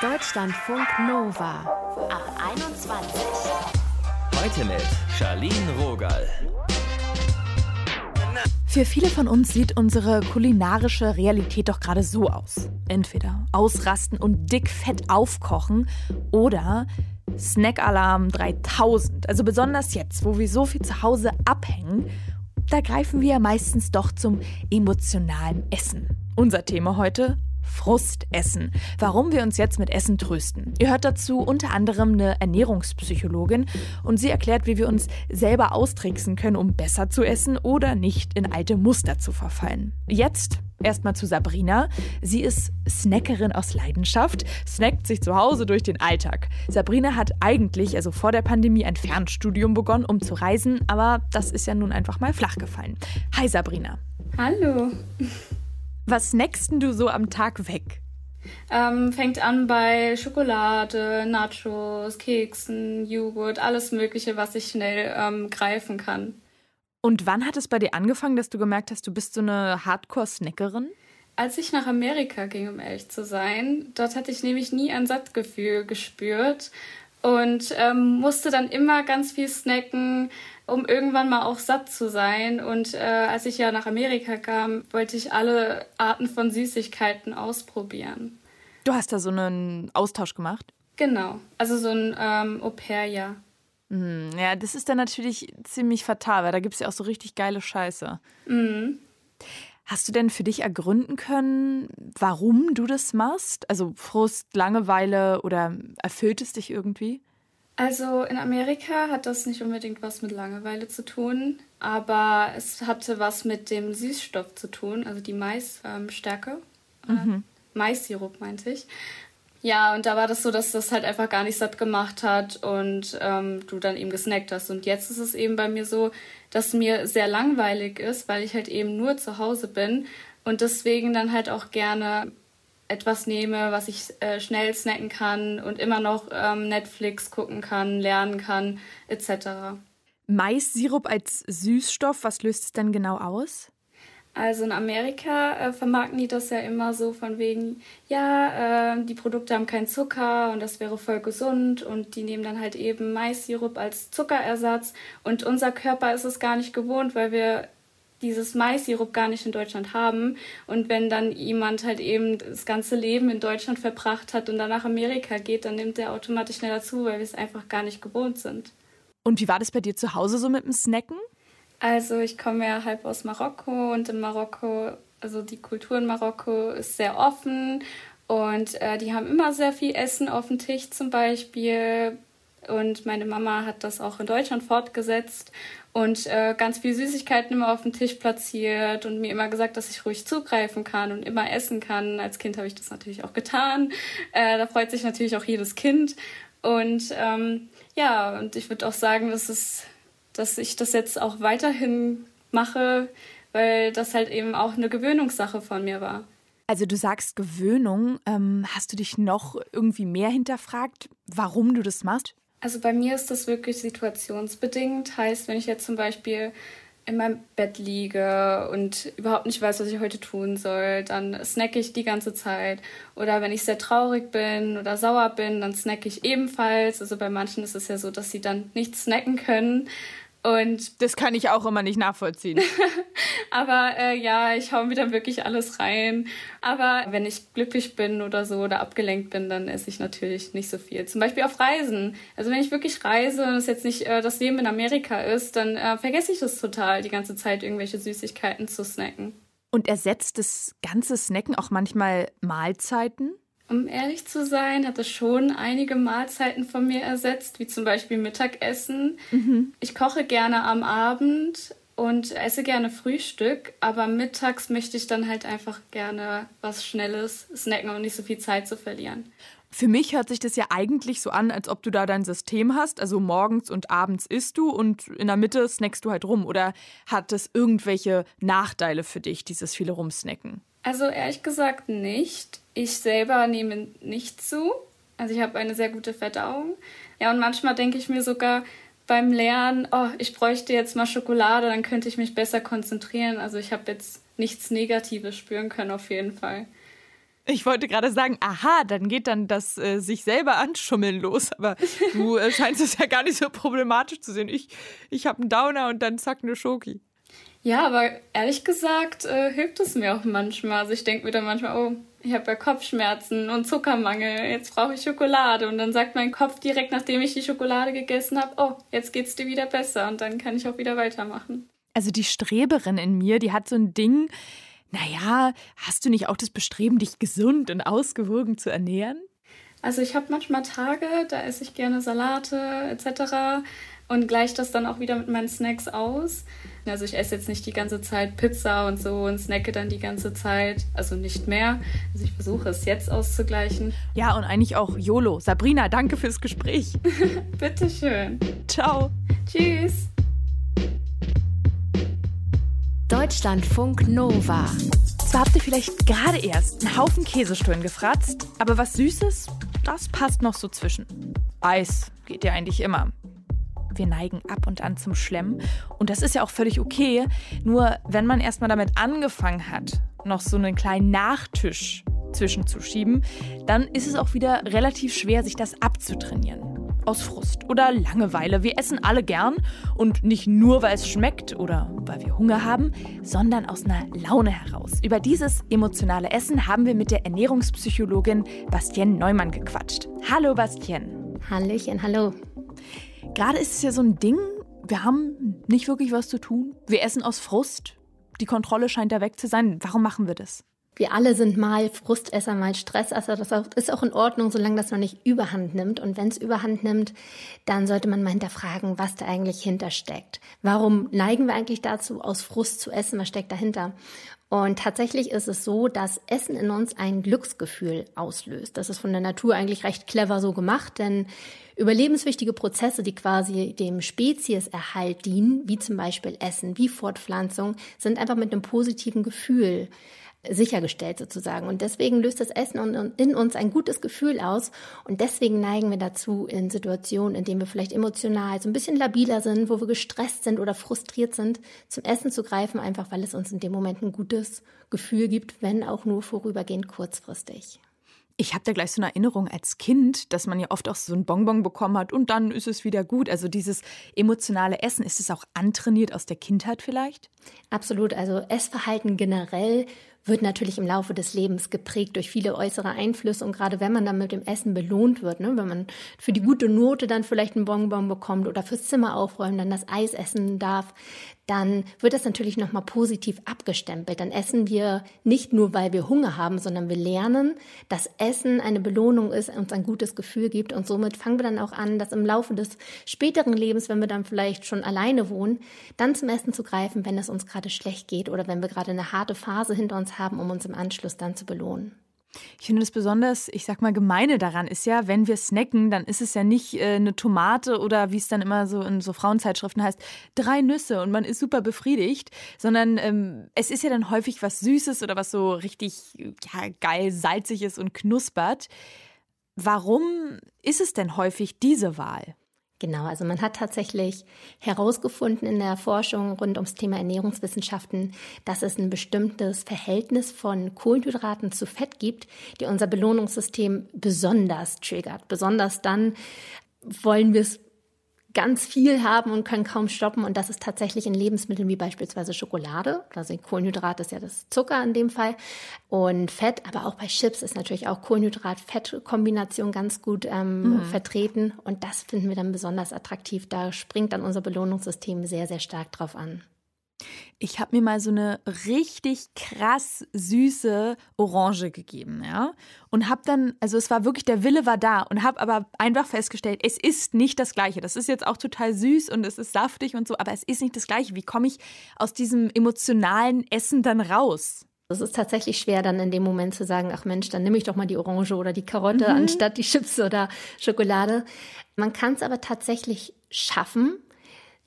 Deutschlandfunk Nova ab 21. Heute mit Charlene Rogal. Für viele von uns sieht unsere kulinarische Realität doch gerade so aus. Entweder ausrasten und dick fett aufkochen oder Snackalarm 3000. Also besonders jetzt, wo wir so viel zu Hause abhängen, da greifen wir meistens doch zum emotionalen Essen. Unser Thema heute Frustessen. Warum wir uns jetzt mit Essen trösten. Ihr hört dazu unter anderem eine Ernährungspsychologin und sie erklärt, wie wir uns selber austricksen können, um besser zu essen oder nicht in alte Muster zu verfallen. Jetzt Erstmal zu Sabrina. Sie ist Snackerin aus Leidenschaft, snackt sich zu Hause durch den Alltag. Sabrina hat eigentlich, also vor der Pandemie, ein Fernstudium begonnen, um zu reisen, aber das ist ja nun einfach mal flach gefallen. Hi Sabrina. Hallo. Was snackst du so am Tag weg? Ähm, fängt an bei Schokolade, Nachos, Keksen, Joghurt, alles Mögliche, was ich schnell ähm, greifen kann. Und wann hat es bei dir angefangen, dass du gemerkt hast, du bist so eine Hardcore-Snackerin? Als ich nach Amerika ging, um ehrlich zu sein, dort hatte ich nämlich nie ein Sattgefühl gespürt und ähm, musste dann immer ganz viel snacken, um irgendwann mal auch satt zu sein. Und äh, als ich ja nach Amerika kam, wollte ich alle Arten von Süßigkeiten ausprobieren. Du hast da so einen Austausch gemacht? Genau, also so ein ähm, Au-pair-Jahr. Mhm. Ja, das ist dann natürlich ziemlich fatal, weil da gibt es ja auch so richtig geile Scheiße. Mhm. Hast du denn für dich ergründen können, warum du das machst? Also Frust, Langeweile oder erfüllt es dich irgendwie? Also in Amerika hat das nicht unbedingt was mit Langeweile zu tun, aber es hatte was mit dem Süßstoff zu tun, also die Maisstärke. Ähm, mhm. äh, Mais-Sirup meinte ich. Ja, und da war das so, dass das halt einfach gar nicht satt gemacht hat und ähm, du dann eben gesnackt hast. Und jetzt ist es eben bei mir so, dass mir sehr langweilig ist, weil ich halt eben nur zu Hause bin und deswegen dann halt auch gerne etwas nehme, was ich äh, schnell snacken kann und immer noch ähm, Netflix gucken kann, lernen kann, etc. Mais-Sirup als Süßstoff, was löst es denn genau aus? Also in Amerika äh, vermarkten die das ja immer so von wegen, ja, äh, die Produkte haben keinen Zucker und das wäre voll gesund und die nehmen dann halt eben Mais-Sirup als Zuckerersatz und unser Körper ist es gar nicht gewohnt, weil wir dieses Mais-Sirup gar nicht in Deutschland haben. Und wenn dann jemand halt eben das ganze Leben in Deutschland verbracht hat und dann nach Amerika geht, dann nimmt er automatisch schneller zu, weil wir es einfach gar nicht gewohnt sind. Und wie war das bei dir zu Hause so mit dem Snacken? Also ich komme ja halb aus Marokko und in Marokko, also die Kultur in Marokko ist sehr offen und äh, die haben immer sehr viel Essen auf dem Tisch zum Beispiel. Und meine Mama hat das auch in Deutschland fortgesetzt und äh, ganz viel Süßigkeiten immer auf dem Tisch platziert und mir immer gesagt, dass ich ruhig zugreifen kann und immer essen kann. Als Kind habe ich das natürlich auch getan. Äh, da freut sich natürlich auch jedes Kind. Und ähm, ja, und ich würde auch sagen, dass, es, dass ich das jetzt auch weiterhin mache, weil das halt eben auch eine Gewöhnungssache von mir war. Also du sagst Gewöhnung. Ähm, hast du dich noch irgendwie mehr hinterfragt, warum du das machst? Also bei mir ist das wirklich situationsbedingt. Heißt, wenn ich jetzt zum Beispiel in meinem Bett liege und überhaupt nicht weiß, was ich heute tun soll, dann snacke ich die ganze Zeit. Oder wenn ich sehr traurig bin oder sauer bin, dann snacke ich ebenfalls. Also bei manchen ist es ja so, dass sie dann nicht snacken können. Und das kann ich auch immer nicht nachvollziehen. Aber äh, ja, ich hau mir dann wirklich alles rein. Aber wenn ich glücklich bin oder so oder abgelenkt bin, dann esse ich natürlich nicht so viel. Zum Beispiel auf Reisen. Also wenn ich wirklich reise und es jetzt nicht äh, das Leben in Amerika ist, dann äh, vergesse ich das total, die ganze Zeit irgendwelche Süßigkeiten zu snacken. Und ersetzt das ganze Snacken auch manchmal Mahlzeiten? Um ehrlich zu sein, hat es schon einige Mahlzeiten von mir ersetzt, wie zum Beispiel Mittagessen. Mhm. Ich koche gerne am Abend und esse gerne Frühstück, aber mittags möchte ich dann halt einfach gerne was Schnelles snacken und nicht so viel Zeit zu verlieren. Für mich hört sich das ja eigentlich so an, als ob du da dein System hast. Also morgens und abends isst du und in der Mitte snackst du halt rum. Oder hat das irgendwelche Nachteile für dich, dieses viele Rumsnacken? Also ehrlich gesagt nicht. Ich selber nehme nicht zu. Also ich habe eine sehr gute Verdauung. Ja, und manchmal denke ich mir sogar beim Lernen, oh, ich bräuchte jetzt mal Schokolade, dann könnte ich mich besser konzentrieren. Also ich habe jetzt nichts Negatives spüren können auf jeden Fall. Ich wollte gerade sagen, aha, dann geht dann das äh, sich selber anschummeln los. Aber du äh, scheinst es ja gar nicht so problematisch zu sehen. Ich, ich habe einen Downer und dann zack eine Schoki. Ja, aber ehrlich gesagt äh, hilft es mir auch manchmal. Also ich denke mir dann manchmal, oh, ich habe ja Kopfschmerzen und Zuckermangel, jetzt brauche ich Schokolade. Und dann sagt mein Kopf direkt, nachdem ich die Schokolade gegessen habe, oh, jetzt geht's dir wieder besser und dann kann ich auch wieder weitermachen. Also die Streberin in mir, die hat so ein Ding, naja, hast du nicht auch das Bestreben, dich gesund und ausgewogen zu ernähren? Also ich habe manchmal Tage, da esse ich gerne Salate etc. und gleiche das dann auch wieder mit meinen Snacks aus. Also ich esse jetzt nicht die ganze Zeit Pizza und so und snacke dann die ganze Zeit, also nicht mehr. Also ich versuche es jetzt auszugleichen. Ja, und eigentlich auch YOLO. Sabrina, danke fürs Gespräch. Bitteschön. Ciao. Tschüss. Deutschlandfunk Nova. Zwar habt ihr vielleicht gerade erst einen Haufen Käsestullen gefratzt, aber was Süßes, das passt noch so zwischen. Eis geht ja eigentlich immer. Wir neigen ab und an zum Schlemmen und das ist ja auch völlig okay. Nur wenn man erstmal damit angefangen hat, noch so einen kleinen Nachtisch zwischenzuschieben, dann ist es auch wieder relativ schwer, sich das abzutrainieren aus Frust oder Langeweile. Wir essen alle gern und nicht nur, weil es schmeckt oder weil wir Hunger haben, sondern aus einer Laune heraus. Über dieses emotionale Essen haben wir mit der Ernährungspsychologin Bastien Neumann gequatscht. Hallo Bastien. Hallöchen, hallo. Gerade ist es ja so ein Ding, wir haben nicht wirklich was zu tun. Wir essen aus Frust. Die Kontrolle scheint da weg zu sein. Warum machen wir das? Wir alle sind mal Frustesser, mal Stressesser. Das ist auch in Ordnung, solange das noch nicht überhand nimmt. Und wenn es überhand nimmt, dann sollte man mal hinterfragen, was da eigentlich hintersteckt. Warum neigen wir eigentlich dazu, aus Frust zu essen? Was steckt dahinter? Und tatsächlich ist es so, dass Essen in uns ein Glücksgefühl auslöst. Das ist von der Natur eigentlich recht clever so gemacht, denn überlebenswichtige Prozesse, die quasi dem Spezieserhalt dienen, wie zum Beispiel Essen, wie Fortpflanzung, sind einfach mit einem positiven Gefühl sichergestellt sozusagen. Und deswegen löst das Essen in uns ein gutes Gefühl aus. Und deswegen neigen wir dazu, in Situationen, in denen wir vielleicht emotional so ein bisschen labiler sind, wo wir gestresst sind oder frustriert sind, zum Essen zu greifen, einfach weil es uns in dem Moment ein gutes Gefühl gibt, wenn auch nur vorübergehend kurzfristig. Ich habe da gleich so eine Erinnerung als Kind, dass man ja oft auch so ein Bonbon bekommen hat und dann ist es wieder gut. Also dieses emotionale Essen, ist es auch antrainiert aus der Kindheit vielleicht? Absolut. Also Essverhalten generell wird natürlich im Laufe des Lebens geprägt durch viele äußere Einflüsse. Und gerade wenn man dann mit dem Essen belohnt wird, ne, wenn man für die gute Note dann vielleicht einen Bonbon bekommt oder fürs Zimmer aufräumen dann das Eis essen darf, dann wird das natürlich nochmal positiv abgestempelt. Dann essen wir nicht nur, weil wir Hunger haben, sondern wir lernen, dass Essen eine Belohnung ist, uns ein gutes Gefühl gibt. Und somit fangen wir dann auch an, dass im Laufe des späteren Lebens, wenn wir dann vielleicht schon alleine wohnen, dann zum Essen zu greifen, wenn es uns gerade schlecht geht oder wenn wir gerade eine harte Phase hinter uns haben, um uns im Anschluss dann zu belohnen. Ich finde das besonders, ich sag mal, gemeine daran ist ja, wenn wir snacken, dann ist es ja nicht äh, eine Tomate oder wie es dann immer so in so Frauenzeitschriften heißt, drei Nüsse und man ist super befriedigt, sondern ähm, es ist ja dann häufig was Süßes oder was so richtig ja, geil salzig ist und knuspert. Warum ist es denn häufig diese Wahl? Genau, also man hat tatsächlich herausgefunden in der Forschung rund ums Thema Ernährungswissenschaften, dass es ein bestimmtes Verhältnis von Kohlenhydraten zu Fett gibt, die unser Belohnungssystem besonders triggert. Besonders dann wollen wir es ganz viel haben und können kaum stoppen. Und das ist tatsächlich in Lebensmitteln wie beispielsweise Schokolade. Also Kohlenhydrat ist ja das Zucker in dem Fall. Und Fett, aber auch bei Chips ist natürlich auch Kohlenhydrat-Fett-Kombination ganz gut ähm, mhm. vertreten. Und das finden wir dann besonders attraktiv. Da springt dann unser Belohnungssystem sehr, sehr stark drauf an. Ich habe mir mal so eine richtig krass süße Orange gegeben, ja. Und habe dann, also es war wirklich, der Wille war da und habe aber einfach festgestellt, es ist nicht das Gleiche. Das ist jetzt auch total süß und es ist saftig und so, aber es ist nicht das Gleiche. Wie komme ich aus diesem emotionalen Essen dann raus? Es ist tatsächlich schwer, dann in dem Moment zu sagen, ach Mensch, dann nehme ich doch mal die Orange oder die Karotte mhm. anstatt die Chips oder Schokolade. Man kann es aber tatsächlich schaffen,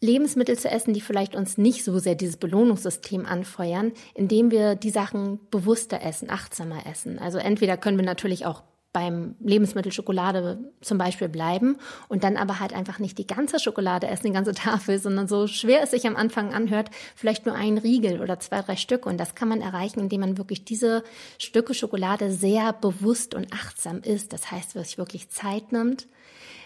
Lebensmittel zu essen, die vielleicht uns nicht so sehr dieses Belohnungssystem anfeuern, indem wir die Sachen bewusster essen, achtsamer essen. Also entweder können wir natürlich auch beim Lebensmittel Schokolade zum Beispiel bleiben und dann aber halt einfach nicht die ganze Schokolade essen, die ganze Tafel, sondern so schwer es sich am Anfang anhört, vielleicht nur ein Riegel oder zwei, drei Stücke. Und das kann man erreichen, indem man wirklich diese Stücke Schokolade sehr bewusst und achtsam isst. Das heißt, sich wirklich Zeit nimmt,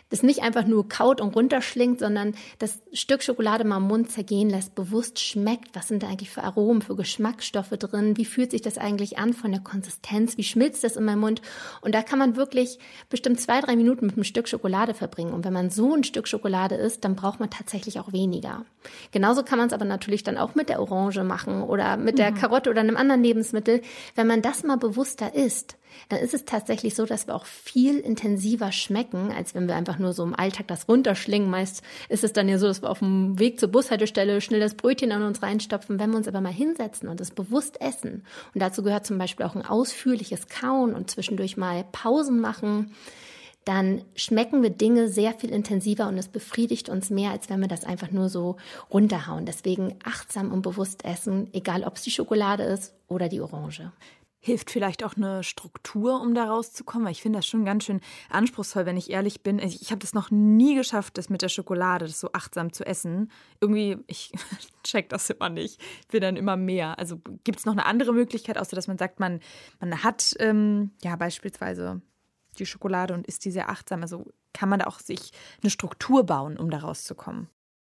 das nicht einfach nur kaut und runterschlingt, sondern das Stück Schokolade mal im Mund zergehen lässt, bewusst schmeckt. Was sind da eigentlich für Aromen, für Geschmacksstoffe drin? Wie fühlt sich das eigentlich an von der Konsistenz? Wie schmilzt das in meinem Mund? Und da kann man wirklich bestimmt zwei, drei Minuten mit einem Stück Schokolade verbringen. Und wenn man so ein Stück Schokolade isst, dann braucht man tatsächlich auch weniger. Genauso kann man es aber natürlich dann auch mit der Orange machen oder mit der mhm. Karotte oder einem anderen Lebensmittel. Wenn man das mal bewusster isst, dann ist es tatsächlich so, dass wir auch viel intensiver schmecken, als wenn wir einfach nur so im Alltag das runterschlingen. Meist ist es dann ja so, dass wir auf dem Weg zur Bushaltestelle schnell das Brötchen an uns reinstopfen. Wenn wir uns aber mal hinsetzen und es bewusst essen, und dazu gehört zum Beispiel auch ein ausführliches Kauen und zwischendurch mal Pausen machen, dann schmecken wir Dinge sehr viel intensiver und es befriedigt uns mehr, als wenn wir das einfach nur so runterhauen. Deswegen achtsam und bewusst essen, egal ob es die Schokolade ist oder die Orange. Hilft vielleicht auch eine Struktur, um da rauszukommen? Weil ich finde das schon ganz schön anspruchsvoll, wenn ich ehrlich bin. Ich, ich habe das noch nie geschafft, das mit der Schokolade, das so achtsam zu essen. Irgendwie, ich check das immer nicht. Ich will dann immer mehr. Also gibt es noch eine andere Möglichkeit, außer dass man sagt, man, man hat ähm, ja beispielsweise die Schokolade und isst die sehr achtsam. Also kann man da auch sich eine Struktur bauen, um da rauszukommen?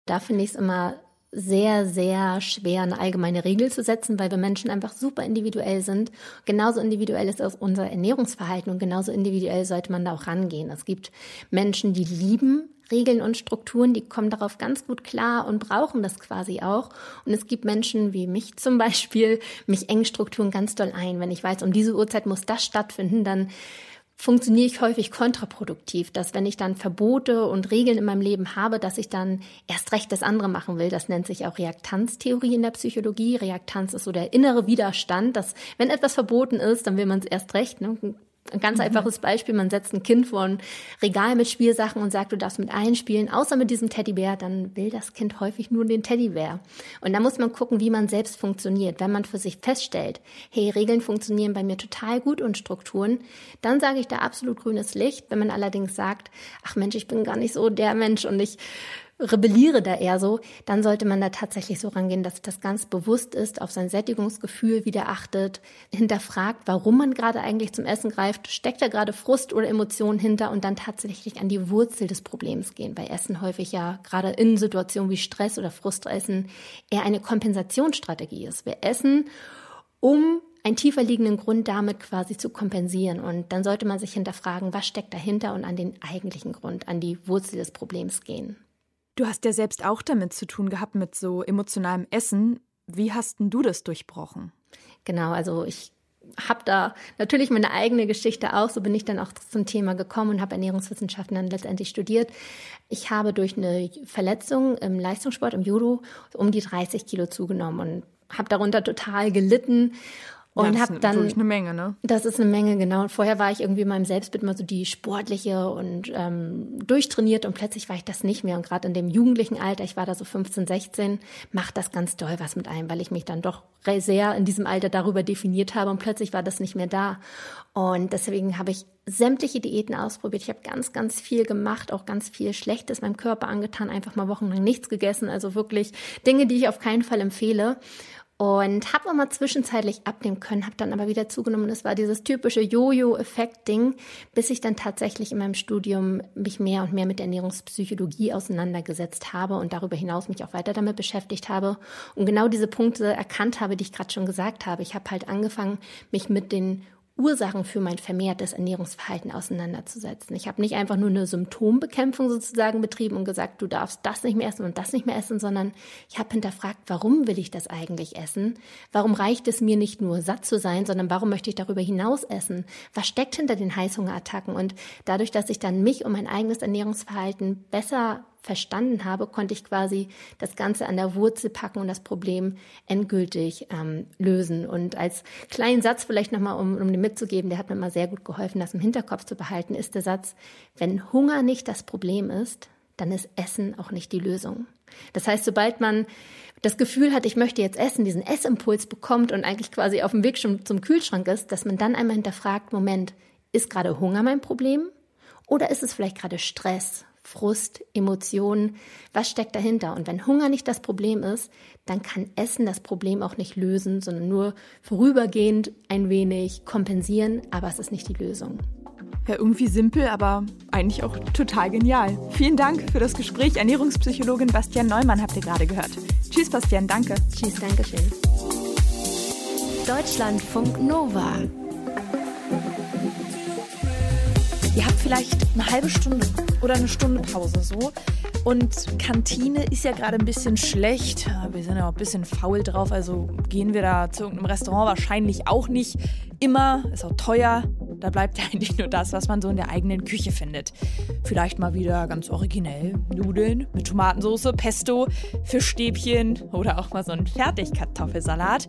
Da finde ich es immer sehr, sehr schwer, eine allgemeine Regel zu setzen, weil wir Menschen einfach super individuell sind. Genauso individuell ist auch unser Ernährungsverhalten und genauso individuell sollte man da auch rangehen. Es gibt Menschen, die lieben Regeln und Strukturen, die kommen darauf ganz gut klar und brauchen das quasi auch. Und es gibt Menschen wie mich zum Beispiel, mich engen Strukturen ganz doll ein. Wenn ich weiß, um diese Uhrzeit muss das stattfinden, dann funktioniere ich häufig kontraproduktiv, dass wenn ich dann Verbote und Regeln in meinem Leben habe, dass ich dann erst recht das andere machen will. Das nennt sich auch Reaktanztheorie in der Psychologie. Reaktanz ist so der innere Widerstand, dass wenn etwas verboten ist, dann will man es erst recht. Ne? Ein ganz mhm. einfaches Beispiel, man setzt ein Kind vor ein Regal mit Spielsachen und sagt, du darfst mit allen spielen, außer mit diesem Teddybär, dann will das Kind häufig nur den Teddybär. Und da muss man gucken, wie man selbst funktioniert. Wenn man für sich feststellt, hey, Regeln funktionieren bei mir total gut und Strukturen, dann sage ich da absolut grünes Licht. Wenn man allerdings sagt, ach Mensch, ich bin gar nicht so der Mensch und ich rebelliere da eher so, dann sollte man da tatsächlich so rangehen, dass das ganz bewusst ist, auf sein Sättigungsgefühl wieder achtet, hinterfragt, warum man gerade eigentlich zum Essen greift, steckt da gerade Frust oder Emotionen hinter und dann tatsächlich an die Wurzel des Problems gehen. Bei Essen häufig ja gerade in Situationen wie Stress oder Frustressen eher eine Kompensationsstrategie ist. Wir essen, um einen tiefer liegenden Grund damit quasi zu kompensieren. Und dann sollte man sich hinterfragen, was steckt dahinter und an den eigentlichen Grund, an die Wurzel des Problems gehen. Du hast ja selbst auch damit zu tun gehabt, mit so emotionalem Essen. Wie hast denn du das durchbrochen? Genau, also ich habe da natürlich meine eigene Geschichte auch. So bin ich dann auch zum Thema gekommen und habe Ernährungswissenschaften dann letztendlich studiert. Ich habe durch eine Verletzung im Leistungssport, im Judo, um die 30 Kilo zugenommen und habe darunter total gelitten und ja, habe dann wirklich eine Menge, ne? Das ist eine Menge, genau. Und vorher war ich irgendwie in meinem Selbstbild immer so die sportliche und ähm, durchtrainiert und plötzlich war ich das nicht mehr. Und gerade in dem jugendlichen Alter, ich war da so 15, 16, macht das ganz doll was mit einem, weil ich mich dann doch sehr in diesem Alter darüber definiert habe und plötzlich war das nicht mehr da. Und deswegen habe ich sämtliche Diäten ausprobiert. Ich habe ganz, ganz viel gemacht, auch ganz viel Schlechtes meinem Körper angetan, einfach mal wochenlang nichts gegessen. Also wirklich Dinge, die ich auf keinen Fall empfehle und habe immer zwischenzeitlich abnehmen können, habe dann aber wieder zugenommen. Es war dieses typische Jojo-Effekt-Ding, bis ich dann tatsächlich in meinem Studium mich mehr und mehr mit Ernährungspsychologie auseinandergesetzt habe und darüber hinaus mich auch weiter damit beschäftigt habe und genau diese Punkte erkannt habe, die ich gerade schon gesagt habe. Ich habe halt angefangen, mich mit den Ursachen für mein vermehrtes Ernährungsverhalten auseinanderzusetzen. Ich habe nicht einfach nur eine Symptombekämpfung sozusagen betrieben und gesagt, du darfst das nicht mehr essen und das nicht mehr essen, sondern ich habe hinterfragt, warum will ich das eigentlich essen? Warum reicht es mir nicht nur satt zu sein, sondern warum möchte ich darüber hinaus essen? Was steckt hinter den Heißhungerattacken? Und dadurch, dass ich dann mich und mein eigenes Ernährungsverhalten besser verstanden habe, konnte ich quasi das Ganze an der Wurzel packen und das Problem endgültig ähm, lösen. Und als kleinen Satz vielleicht nochmal, um, um den mitzugeben, der hat mir mal sehr gut geholfen, das im Hinterkopf zu behalten, ist der Satz, wenn Hunger nicht das Problem ist, dann ist Essen auch nicht die Lösung. Das heißt, sobald man das Gefühl hat, ich möchte jetzt essen, diesen Essimpuls bekommt und eigentlich quasi auf dem Weg schon zum Kühlschrank ist, dass man dann einmal hinterfragt, Moment, Ist gerade Hunger mein Problem? Oder ist es vielleicht gerade Stress, Frust, Emotionen? Was steckt dahinter? Und wenn Hunger nicht das Problem ist, dann kann Essen das Problem auch nicht lösen, sondern nur vorübergehend ein wenig kompensieren, aber es ist nicht die Lösung. Ja, irgendwie simpel, aber eigentlich auch total genial. Vielen Dank für das Gespräch. Ernährungspsychologin Bastian Neumann habt ihr gerade gehört. Tschüss, Bastian, danke. Tschüss, danke schön. Deutschlandfunk Nova. Ihr habt vielleicht eine halbe Stunde oder eine Stunde Pause so. Und Kantine ist ja gerade ein bisschen schlecht. Wir sind ja auch ein bisschen faul drauf, also gehen wir da zu irgendeinem Restaurant wahrscheinlich auch nicht immer. Ist auch teuer. Da bleibt ja eigentlich nur das, was man so in der eigenen Küche findet. Vielleicht mal wieder ganz originell Nudeln mit Tomatensauce, Pesto, Fischstäbchen oder auch mal so ein Fertigkartoffelsalat.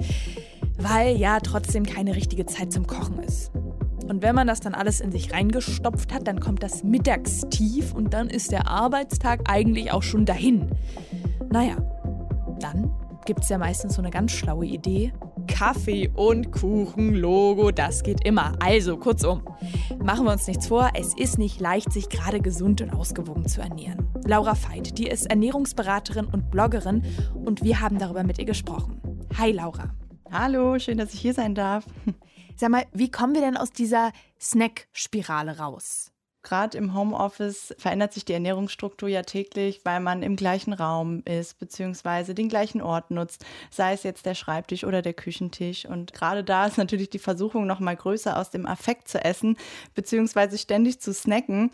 Weil ja trotzdem keine richtige Zeit zum Kochen ist. Und wenn man das dann alles in sich reingestopft hat, dann kommt das Mittagstief und dann ist der Arbeitstag eigentlich auch schon dahin. Naja, dann gibt es ja meistens so eine ganz schlaue Idee. Kaffee und Kuchen, Logo, das geht immer. Also kurzum, machen wir uns nichts vor, es ist nicht leicht, sich gerade gesund und ausgewogen zu ernähren. Laura Veit, die ist Ernährungsberaterin und Bloggerin und wir haben darüber mit ihr gesprochen. Hi Laura. Hallo, schön, dass ich hier sein darf. Sag mal, wie kommen wir denn aus dieser Snack-Spirale raus? Gerade im Homeoffice verändert sich die Ernährungsstruktur ja täglich, weil man im gleichen Raum ist, beziehungsweise den gleichen Ort nutzt, sei es jetzt der Schreibtisch oder der Küchentisch. Und gerade da ist natürlich die Versuchung noch mal größer, aus dem Affekt zu essen, beziehungsweise ständig zu snacken.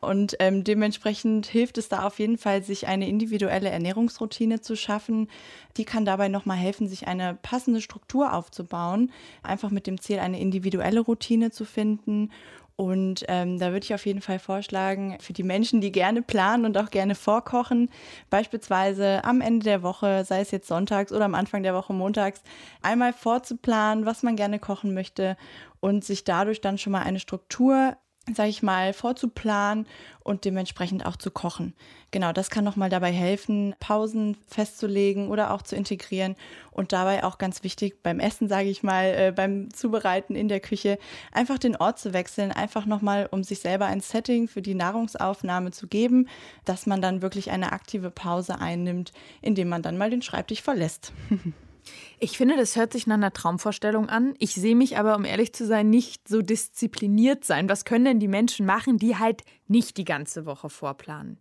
Und ähm, dementsprechend hilft es da auf jeden Fall, sich eine individuelle Ernährungsroutine zu schaffen. Die kann dabei nochmal helfen, sich eine passende Struktur aufzubauen. Einfach mit dem Ziel, eine individuelle Routine zu finden. Und ähm, da würde ich auf jeden Fall vorschlagen, für die Menschen, die gerne planen und auch gerne vorkochen, beispielsweise am Ende der Woche, sei es jetzt sonntags oder am Anfang der Woche montags, einmal vorzuplanen, was man gerne kochen möchte und sich dadurch dann schon mal eine Struktur sage ich mal, vorzuplanen und dementsprechend auch zu kochen. Genau, das kann nochmal dabei helfen, Pausen festzulegen oder auch zu integrieren und dabei auch ganz wichtig beim Essen, sage ich mal, äh, beim Zubereiten in der Küche, einfach den Ort zu wechseln, einfach nochmal, um sich selber ein Setting für die Nahrungsaufnahme zu geben, dass man dann wirklich eine aktive Pause einnimmt, indem man dann mal den Schreibtisch verlässt. Ich finde, das hört sich nach einer Traumvorstellung an. Ich sehe mich aber, um ehrlich zu sein, nicht so diszipliniert sein. Was können denn die Menschen machen, die halt nicht die ganze Woche vorplanen?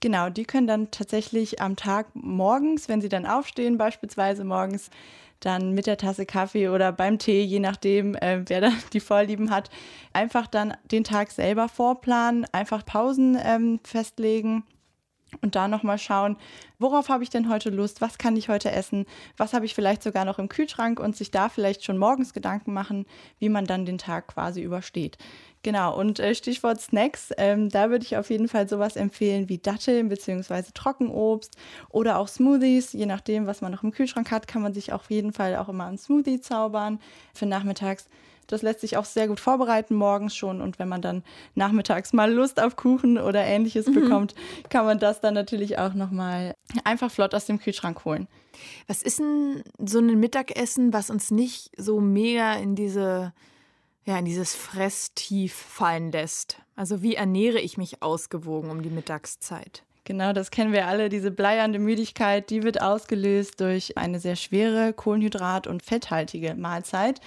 Genau, die können dann tatsächlich am Tag morgens, wenn sie dann aufstehen, beispielsweise morgens, dann mit der Tasse Kaffee oder beim Tee, je nachdem, äh, wer da die Vorlieben hat, einfach dann den Tag selber vorplanen, einfach Pausen ähm, festlegen und da nochmal schauen, worauf habe ich denn heute Lust, was kann ich heute essen, was habe ich vielleicht sogar noch im Kühlschrank und sich da vielleicht schon morgens Gedanken machen, wie man dann den Tag quasi übersteht. Genau, und äh, Stichwort Snacks, ähm, da würde ich auf jeden Fall sowas empfehlen wie Datteln bzw. Trockenobst oder auch Smoothies. Je nachdem, was man noch im Kühlschrank hat, kann man sich auf jeden Fall auch immer einen Smoothie zaubern für nachmittags. Das lässt sich auch sehr gut vorbereiten morgens schon. Und wenn man dann nachmittags mal Lust auf Kuchen oder ähnliches mhm. bekommt, kann man das dann natürlich auch nochmal einfach flott aus dem Kühlschrank holen. Was ist denn so ein Mittagessen, was uns nicht so mega in diese ja, in dieses Fresstief fallen lässt. Also wie ernähre ich mich ausgewogen um die Mittagszeit? Genau, das kennen wir alle. Diese bleiernde Müdigkeit, die wird ausgelöst durch eine sehr schwere Kohlenhydrat- und fetthaltige Mahlzeit.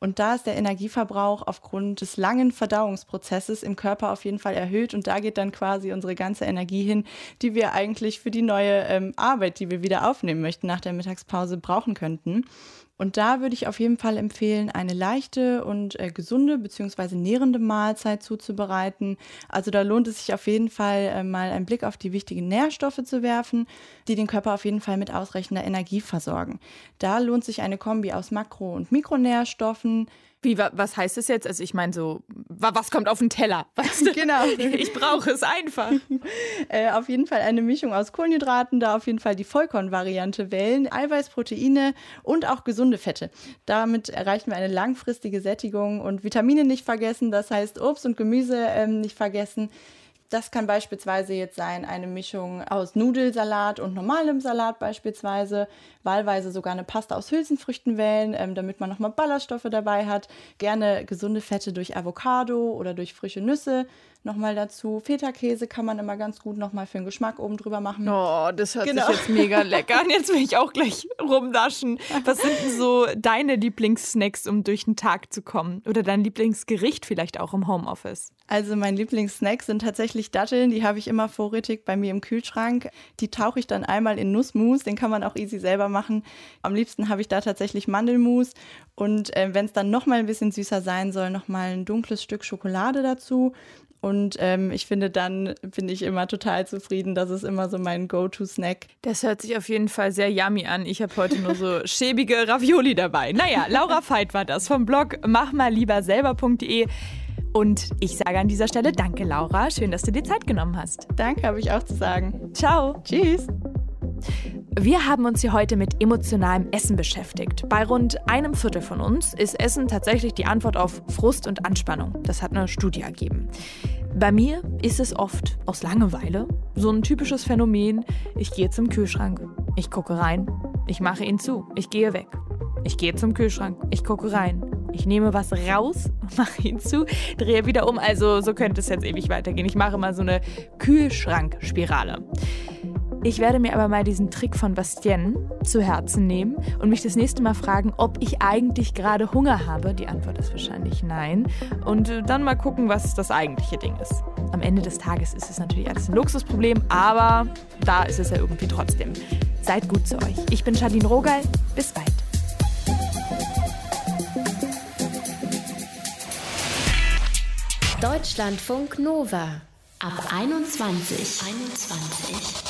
Und da ist der Energieverbrauch aufgrund des langen Verdauungsprozesses im Körper auf jeden Fall erhöht. Und da geht dann quasi unsere ganze Energie hin, die wir eigentlich für die neue ähm, Arbeit, die wir wieder aufnehmen möchten nach der Mittagspause, brauchen könnten. Und da würde ich auf jeden Fall empfehlen, eine leichte und äh, gesunde bzw. nährende Mahlzeit zuzubereiten. Also da lohnt es sich auf jeden Fall äh, mal einen Blick auf die wichtigen Nährstoffe zu werfen, die den Körper auf jeden Fall mit ausreichender Energie versorgen. Da lohnt sich eine Kombi aus Makro- und Mikronährstoffen, wie, was heißt das jetzt? Also ich meine so, was kommt auf den Teller? Weißt du? Genau. Ich brauche es einfach. äh, auf jeden Fall eine Mischung aus Kohlenhydraten, da auf jeden Fall die Vollkornvariante wählen, Eiweiß, Proteine und auch gesunde Fette. Damit erreichen wir eine langfristige Sättigung und Vitamine nicht vergessen, das heißt Obst und Gemüse ähm, nicht vergessen. Das kann beispielsweise jetzt sein eine Mischung aus Nudelsalat und normalem Salat beispielsweise, wahlweise sogar eine Pasta aus Hülsenfrüchten wählen, ähm, damit man nochmal Ballaststoffe dabei hat. Gerne gesunde Fette durch Avocado oder durch frische Nüsse nochmal dazu. Feta-Käse kann man immer ganz gut nochmal für den Geschmack oben drüber machen. Oh, das hört genau. sich jetzt mega lecker an. Jetzt will ich auch gleich rumnaschen. Was sind denn so deine Lieblingssnacks, um durch den Tag zu kommen? Oder dein Lieblingsgericht vielleicht auch im Homeoffice? Also mein Lieblingssnack sind tatsächlich Datteln. Die habe ich immer vorrätig bei mir im Kühlschrank. Die tauche ich dann einmal in Nussmus. Den kann man auch easy selber machen. Am liebsten habe ich da tatsächlich Mandelmus. Und äh, wenn es dann nochmal ein bisschen süßer sein soll, nochmal ein dunkles Stück Schokolade dazu. Und ähm, ich finde, dann bin ich immer total zufrieden. Das ist immer so mein Go-To-Snack. Das hört sich auf jeden Fall sehr yummy an. Ich habe heute nur so schäbige Ravioli dabei. Naja, Laura Veit war das vom Blog machmallieberselber.de. Und ich sage an dieser Stelle Danke, Laura. Schön, dass du dir Zeit genommen hast. Danke, habe ich auch zu sagen. Ciao. Tschüss. Wir haben uns hier heute mit emotionalem Essen beschäftigt. Bei rund einem Viertel von uns ist Essen tatsächlich die Antwort auf Frust und Anspannung. Das hat eine Studie ergeben. Bei mir ist es oft aus Langeweile so ein typisches Phänomen. Ich gehe zum Kühlschrank, ich gucke rein, ich mache ihn zu, ich gehe weg. Ich gehe zum Kühlschrank, ich gucke rein, ich nehme was raus, mache ihn zu, drehe wieder um. Also so könnte es jetzt ewig weitergehen. Ich mache mal so eine Kühlschrankspirale. Ich werde mir aber mal diesen Trick von Bastien zu Herzen nehmen und mich das nächste Mal fragen, ob ich eigentlich gerade Hunger habe. Die Antwort ist wahrscheinlich nein. Und äh, dann mal gucken, was das eigentliche Ding ist. Am Ende des Tages ist es natürlich alles ein Luxusproblem, aber da ist es ja irgendwie trotzdem. Seid gut zu euch. Ich bin Charlene Rogal. Bis bald. Deutschlandfunk Nova ab 21. 21.